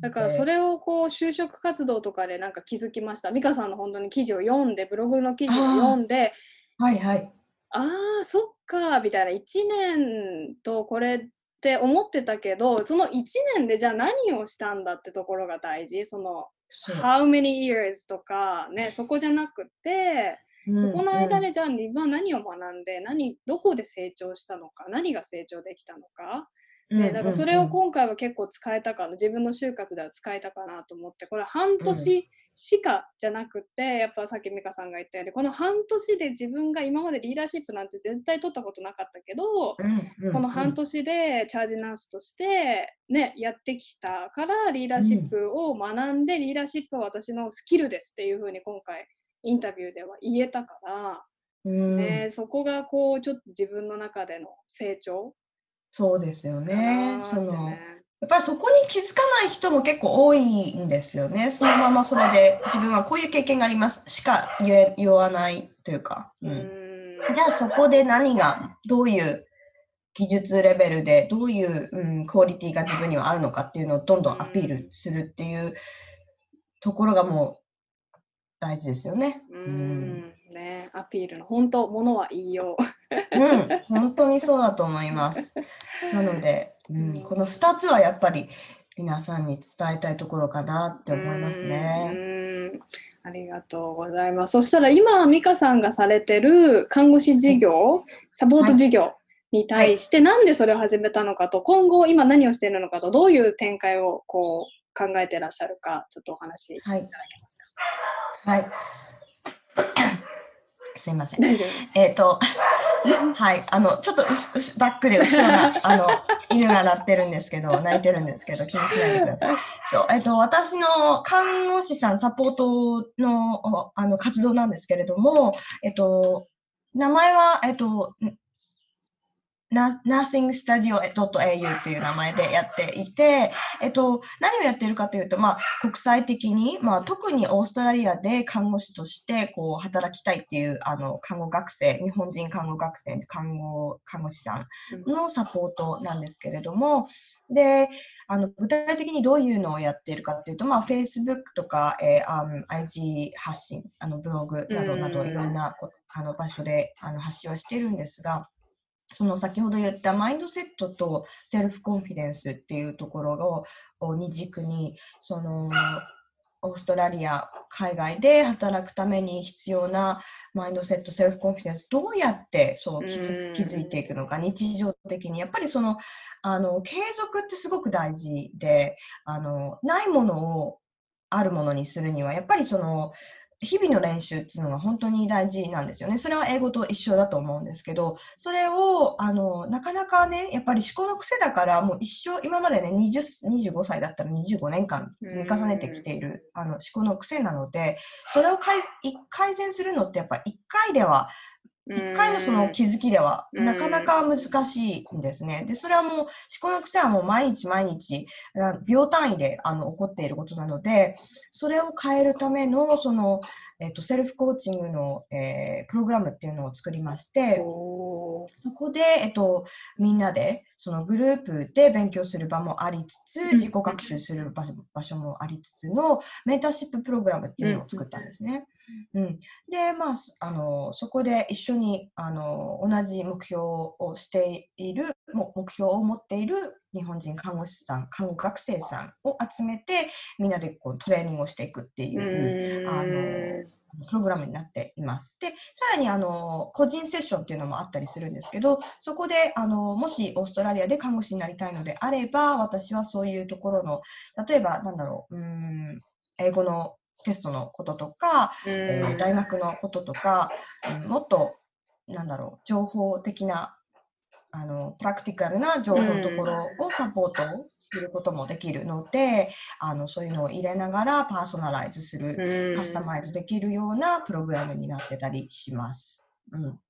Speaker 1: だからそ
Speaker 2: れ、
Speaker 1: れをこう就職活動とかでなんか気づきました。美香さんの本当に記事を読んで、ブログの記事を読んで、
Speaker 2: はいはい。
Speaker 1: ああ、そっか、みたいな、1年とこれって思ってたけど、その1年でじゃあ何をしたんだってところが大事。その、how many years とか、ね、そこじゃなくて、
Speaker 2: うん
Speaker 1: そこの間
Speaker 2: うん。
Speaker 1: でじゃあ今何を学んで何どこで成長したのか何が成長できたのか、ね、だからそれを今回は結構使えたかな自分の就活では使えたかなと思ってこれ半年しかじゃなくて、やっぱさっき美香さんが言ったようにこの半年で自分が今までリーダーシップなんて絶対取ったことなかったけど、
Speaker 2: うんうん
Speaker 1: この半年でチャージナースとして、ね、やってきたからリーダーシップを学んで、リーダーシップは私のスキルですっていうふうに今回インタビューでは言えたから、
Speaker 2: うん
Speaker 1: ね、そこがこうちょっと自分の中での成長
Speaker 2: そうですよね。
Speaker 1: ー
Speaker 2: その。やっぱりそこに気づかない人も結構多いんですよね。そのままそれで自分はこういう経験がありますしか言わないというか。
Speaker 1: う
Speaker 2: うん
Speaker 1: ん
Speaker 2: じゃあそこで何が、どういう技術レベルで、どういう、うん、クオリティが自分にはあるのかっていうのをどんどんアピールするっていうところがもう大事ですよね。
Speaker 1: う
Speaker 2: うん
Speaker 1: んね、アピールの本当ものは言いよう。
Speaker 2: うん、本当にそうだと思います。なので、うん、この2つはやっぱり皆さんに伝えたいところかなって思います
Speaker 1: う
Speaker 2: ね。
Speaker 1: んありがとうございます。そしたら今、美香さんがされてる看護師事業、サポート事業に対して、なんでそれを始めたのかと、今後今何をしているのかと、どういう展開をこう考えてらっしゃるか、ちょっとお話しいただ
Speaker 2: はい、
Speaker 1: けますか？
Speaker 2: はい。すいません。
Speaker 1: 大丈夫です。
Speaker 2: えっ、と、はい、あの、ちょっとうしうしバックで後ろが、あの、犬が鳴ってるんですけど、泣いてるんですけど、気にしないでください。そう、えっ、と、私の看護師さんサポートの、おあの、活動なんですけれども、えっ、と、名前は、えっ、と、nursingstudio.au っていう名前でやっていて、えっと、何をやってるかというと、まあ、国際的に、まあ、特にオーストラリアで看護師としてこう働きたいっていうあの看護学生、日本人看護学生、看護看護師さんのサポートなんですけれども、で、あの具体的にどういうのをやっているかというと、まあ、Facebook とか、えー、IG 発信、あのブログなどなどいろんなあの場所であの発信はしているんですが、その先ほど言ったマインドセットとセルフコンフィデンスっていうところを二軸にそのオーストラリア海外で働くために必要なマインドセットセルフコンフィデンスどうやってそう気づ気づいていくのか日常的に。やっぱりそのあの継続ってすごく大事であのないものをあるものにするにはやっぱりその日々の練習っていうのが本当に大事なんですよね。それは英語と一緒だと思うんですけど、それを、あの、なかなかね、やっぱり思考の癖だから、もう一生、今までね、20 25歳だったら25年間積み重ねてきている、あの、思考の癖なので、それを改改善するのってやっぱ一回では一回のその気づきではなかなか難しいんですね。で、それはもう思考の癖はもう毎日毎日秒単位であの起こっていることなので、それを変えるためのその、えっと、セルフコーチングの、えー、プログラムっていうのを作りまして、そこで、えっと、みんなでそのグループで勉強する場もありつつ、自己学習する場所もありつつのメンターシッププログラムっていうのを作ったんですね。うん、で、まあ、あの、そこで一緒に、あの、同じ目標をしている、目標を持っている日本人看護師さん、看護学生さんを集めて、みんなでこうトレーニングをしていくっていう、あの、プログラムになっています。で、さらにあの個人セッションっていうのもあったりするんですけど、そこであのもしオーストラリアで看護師になりたいのであれば、私はそういうところの、例えばなんだろう、うん英語のテストのこととか、えー、大学のこととか、うん、もっと、なんだろう、情報的な、あの、プラクティカルな情報のところをサポートすることもできるので、あの、そういうのを入れながらパーソナライズする、カスタマイズできるようなプログラムになってたりします。うん。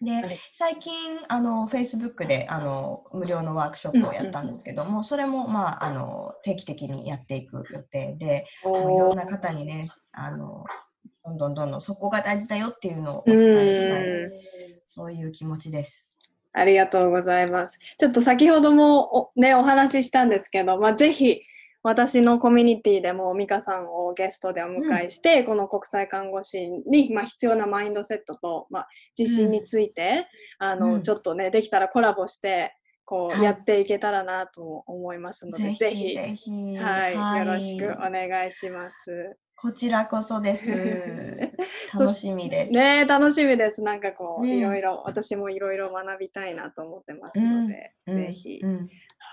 Speaker 2: で、最近、あの、Facebook で、あの、無料のワークショップをやったんですけども、それも、まあ、あの、定期的にやっていく予定で、いろんな方にね、あの、どんどんどんどんそこが大事だよっていうのをお伝えしたい、そういう気持ちです。
Speaker 1: ありがとうございます。ちょっと先ほどもお,、ね、お話ししたんですけど、まあ、ぜひ、私のコミュニティでも美香さんをゲストでお迎えして、うん、この国際看護師に、まあ、必要なマインドセットと、まあ、自信について、うん、あの、うん、ちょっとねできたらコラボしてこう、やっていけたらなと思いますので、ぜひ。ぜひ。はい、はい、よろしくお願いします。
Speaker 2: こちらこそです。楽しみです。
Speaker 1: ね楽しみです。なんかこう、いろいろ、私もいろいろ学びたいなと思ってますので、ぜひ、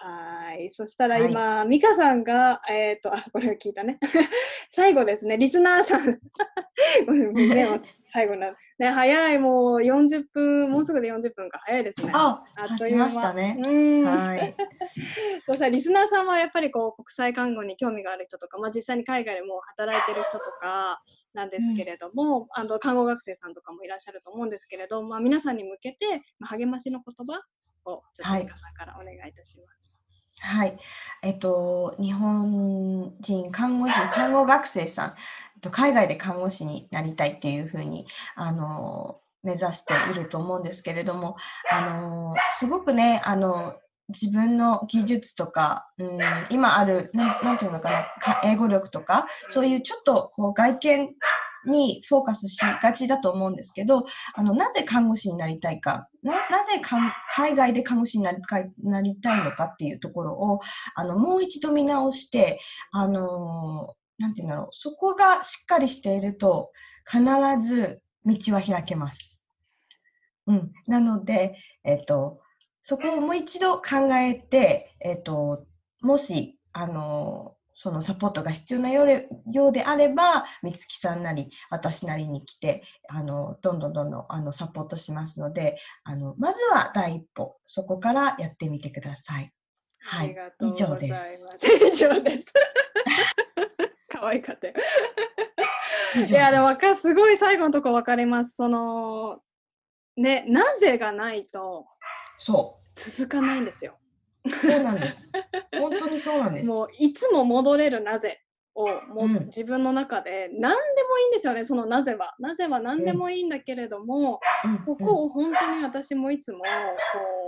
Speaker 1: はい。そしたら今、はい、美香さんが、えっ、ー、と、あ、これを聞いたね。最後ですね、リスナーさん。最後な、ね、早い、もう40分、もうすぐで40分か、早いですね。
Speaker 2: あ、あっという間。したね。はい。
Speaker 1: そうさ、リスナーさんはやっぱりこう、国際看護に興味がある人とか、まあ実際に海外でも働いてる人とか、なんですけれども、うん、あの看護学生さんとかもいらっしゃると思うんですけれど、まあ、皆さんに向けて、まあ、励ましの言葉をちょっと美香さんからお願いいたします。
Speaker 2: はい。えっと、日本人看護師、看護学生さん、えっと、海外で看護師になりたいっていうふうに、あの、目指していると思うんですけれども、あの、すごくね、あの、自分の技術とか、うん、今ある、なん、なんていうのかな、英語力とか、そういうちょっとこう外見にフォーカスしがちだと思うんですけど、あの、なぜ看護師になりたいか、な、なぜ海外で看護師になりなりたいのかっていうところを、あの、もう一度見直して、あの、なんて言うんだろう、そこがしっかりしていると、必ず道は開けます。うん。なので、えっと、そこをもう一度考えて、えっと、もし、あの、そのサポートが必要なようであれば、美月さんなり、私なりに来て、あの、どんどんどんどん、あの、サポートしますので、あの、まずは第一歩、そこからやってみてください。はい。以上です。
Speaker 1: 以上です。可愛かったよ。いや、でも、すごい最後のとこ分かります。その、ね、なぜがないと、
Speaker 2: そ
Speaker 1: 続かないんですよ。
Speaker 2: う。そうなんです。本当にそうなんです。
Speaker 1: もういつも戻れるなぜをもう
Speaker 2: うん
Speaker 1: 自分の中で何でもいいんですよねそのなぜは。なぜは何でもいいんだけれども、
Speaker 2: うん
Speaker 1: ここを本当に私もいつもこう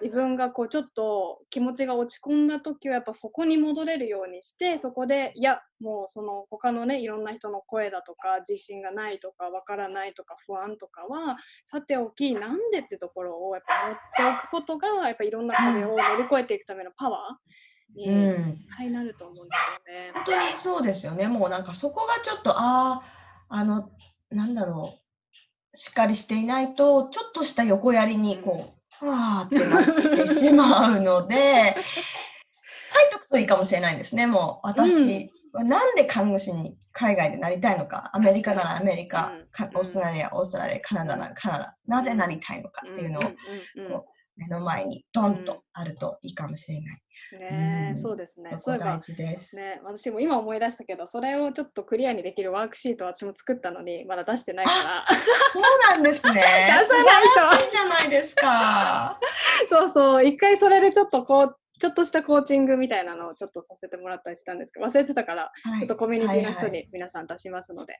Speaker 1: 自分がこうちょっと気持ちが落ち込んだ時はやっぱそこに戻れるようにしてそこでいやもうその他のねいろんな人の声だとか自信がないとかわからないとか不安とかはさておきなんでってところをやっぱ持っておくことがやっぱいろんな壁を乗り越えていくためのパワーに
Speaker 2: うん
Speaker 1: 絶対なると思うんですよね。
Speaker 2: 本当にそうですよね。もうなんかそこがちょっと、ああ、あの、なんだろう。しっかりしていないと、ちょっとした横やりに、こう、はあってなってしまうので、書いとくといいかもしれないですね。もう、私はなんで看護師に海外でなりたいのか、アメリカならアメリカ
Speaker 1: うん、
Speaker 2: かオーストラリア、オーストラリア、カナダならカナダ、なぜなりたいのかっていうのを目の前にドンとあるといいかもしれない。
Speaker 1: ねえ
Speaker 2: うん
Speaker 1: そうですね。
Speaker 2: そこ大事です。
Speaker 1: ね、私も今思い出したけどそれをちょっとクリアにできるワークシートを私も作ったのにまだ出してないから
Speaker 2: そうなんですね。
Speaker 1: 出
Speaker 2: 素
Speaker 1: さないと
Speaker 2: 晴らしいじゃないですか。
Speaker 1: そうそう一回それでちょっとこうちょっとしたコーチングみたいなのをちょっとさせてもらったりしたんですけど忘れてたから
Speaker 2: はい
Speaker 1: ちょっとコミュニティの人に皆さん出しますので、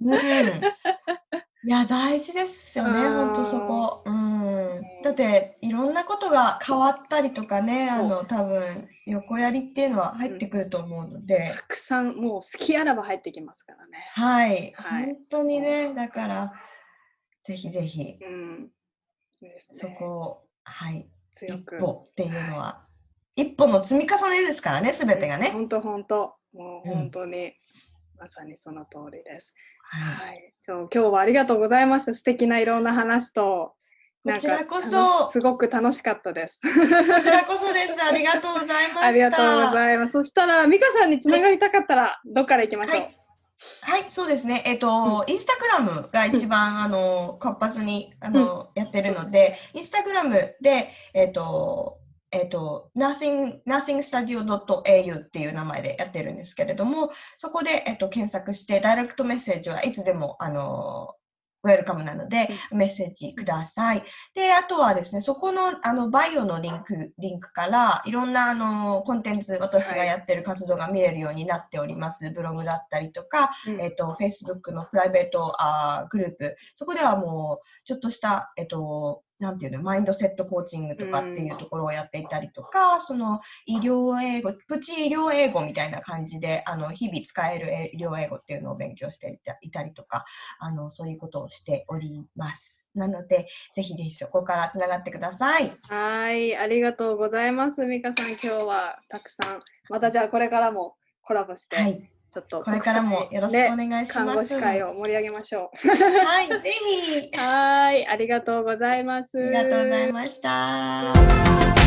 Speaker 2: うん。いや、大事ですよね、
Speaker 1: うん。
Speaker 2: 本当そこ。うん。だって、いろんなことが変わったりとかね、あの、多分、横やりっていうのは入ってくると思うので、
Speaker 1: たくさんもう好きあらば入ってきますからね。
Speaker 2: はい。
Speaker 1: はい。
Speaker 2: 本当にね、だから、ぜひぜひ、
Speaker 1: うん、いいです
Speaker 2: そ
Speaker 1: ね
Speaker 2: こを、はい、一歩っていうのは、一歩の積み重ねですからね、すべてがね。
Speaker 1: 本当本当。もう
Speaker 2: うん。
Speaker 1: 本当に、まさにその通りです。
Speaker 2: はい。
Speaker 1: はい、そう今日はありがとうございました。素敵ないろんな話と、なんか
Speaker 2: こちらこそ
Speaker 1: すごく楽しかったです。
Speaker 2: こちらこそです。ありがとうございました。
Speaker 1: ありがとうございます。そしたら、美香さんにつながりたかったら、どっから行きましょう？
Speaker 2: はい。はい、そうですね。えっ、と、インスタグラムが一番、あの、活発に、あの、やってるので、インスタグラムで、えっ、と、えっ、と、nothing, nothingstudio.au っていう名前でやってるんですけれども、そこで、えっ、と、検索して、ダイレクトメッセージはいつでも、あの、ウェルカムなので、メッセージください。で、あとはですね、そこの、あの、バイオのリンク、リンクから、いろんな、あの、コンテンツ、私がやってる活動が見れるようになっております。ブログだったりとか、
Speaker 1: うん
Speaker 2: えっ、と、Facebook のプライベートあーグループ、そこではもう、ちょっとした、えっ、と、なんていうの、マインドセットコーチングとかっていうところをやっていたりとか、その、医療英語、プチ医療英語みたいな感じで、あの、日々使える医療英語っていうのを勉強していたいたりとか、あの、そういうことをしております。なので、ぜひぜひそこからつながってください。
Speaker 1: はい、ありがとうございます。美香さん、今日はたくさん、またじゃあこれからもコラボして、
Speaker 2: はい。
Speaker 1: ちょっと
Speaker 2: これからもよろしくお
Speaker 1: ね
Speaker 2: 願いします。
Speaker 1: 看護師会を盛り上げましょ
Speaker 2: はい、ぜひ。
Speaker 1: う。はい、ありがとうございます。
Speaker 2: ありがとうございました。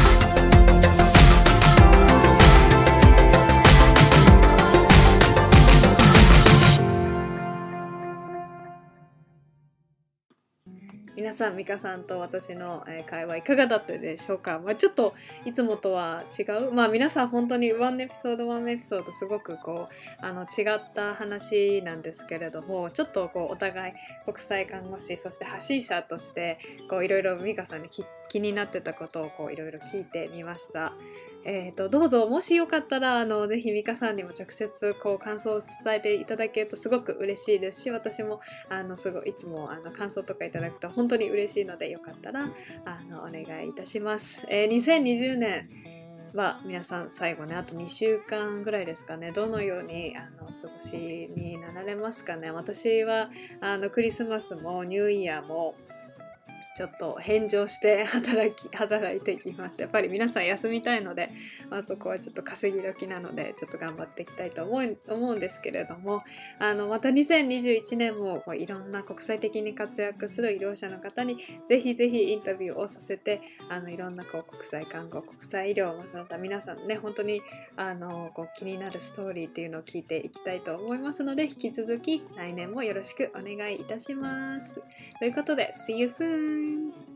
Speaker 1: さん、美香さんと私の、会話いかがだったでしょうか、まあ、ちょっといつもとは違う、まあ、皆さん本当にワンエピソードワンエピソードすごくこうあの違った話なんですけれどもちょっとこうお互い国際看護師そして発信者としていろいろ美香さんに気になってたことをいろいろ聞いてみました。えー、とどうぞもしよかったらあのぜひ美香さんにも直接こう感想を伝えていただけるとすごく嬉しいですし私もあのすごいいつもあの感想とかいただくと本当に嬉しいのでよかったらあのお願いいたします。えー2020年は皆さん最後ねあと2週間ぐらいですかねどのようにあの過ごしになられますかね私はあのクリスマスもニューイヤーもちょっと返上して 働き働いていきますやっぱり皆さん休みたいので、まあ、そこはちょっと稼ぎ時なのでちょっと頑張っていきたいと思う思うんですけれどもあのまた2021年もこういろんな国際的に活躍する医療者の方にぜひぜひインタビューをさせてあのいろんなこう国際看護国際医療、まあ、その他皆さんね本当にあのこう気になるストーリーっていうのを聞いていきたいと思いますので引き続き来年もよろしくお願いいたします。ということで See you soon! Bye.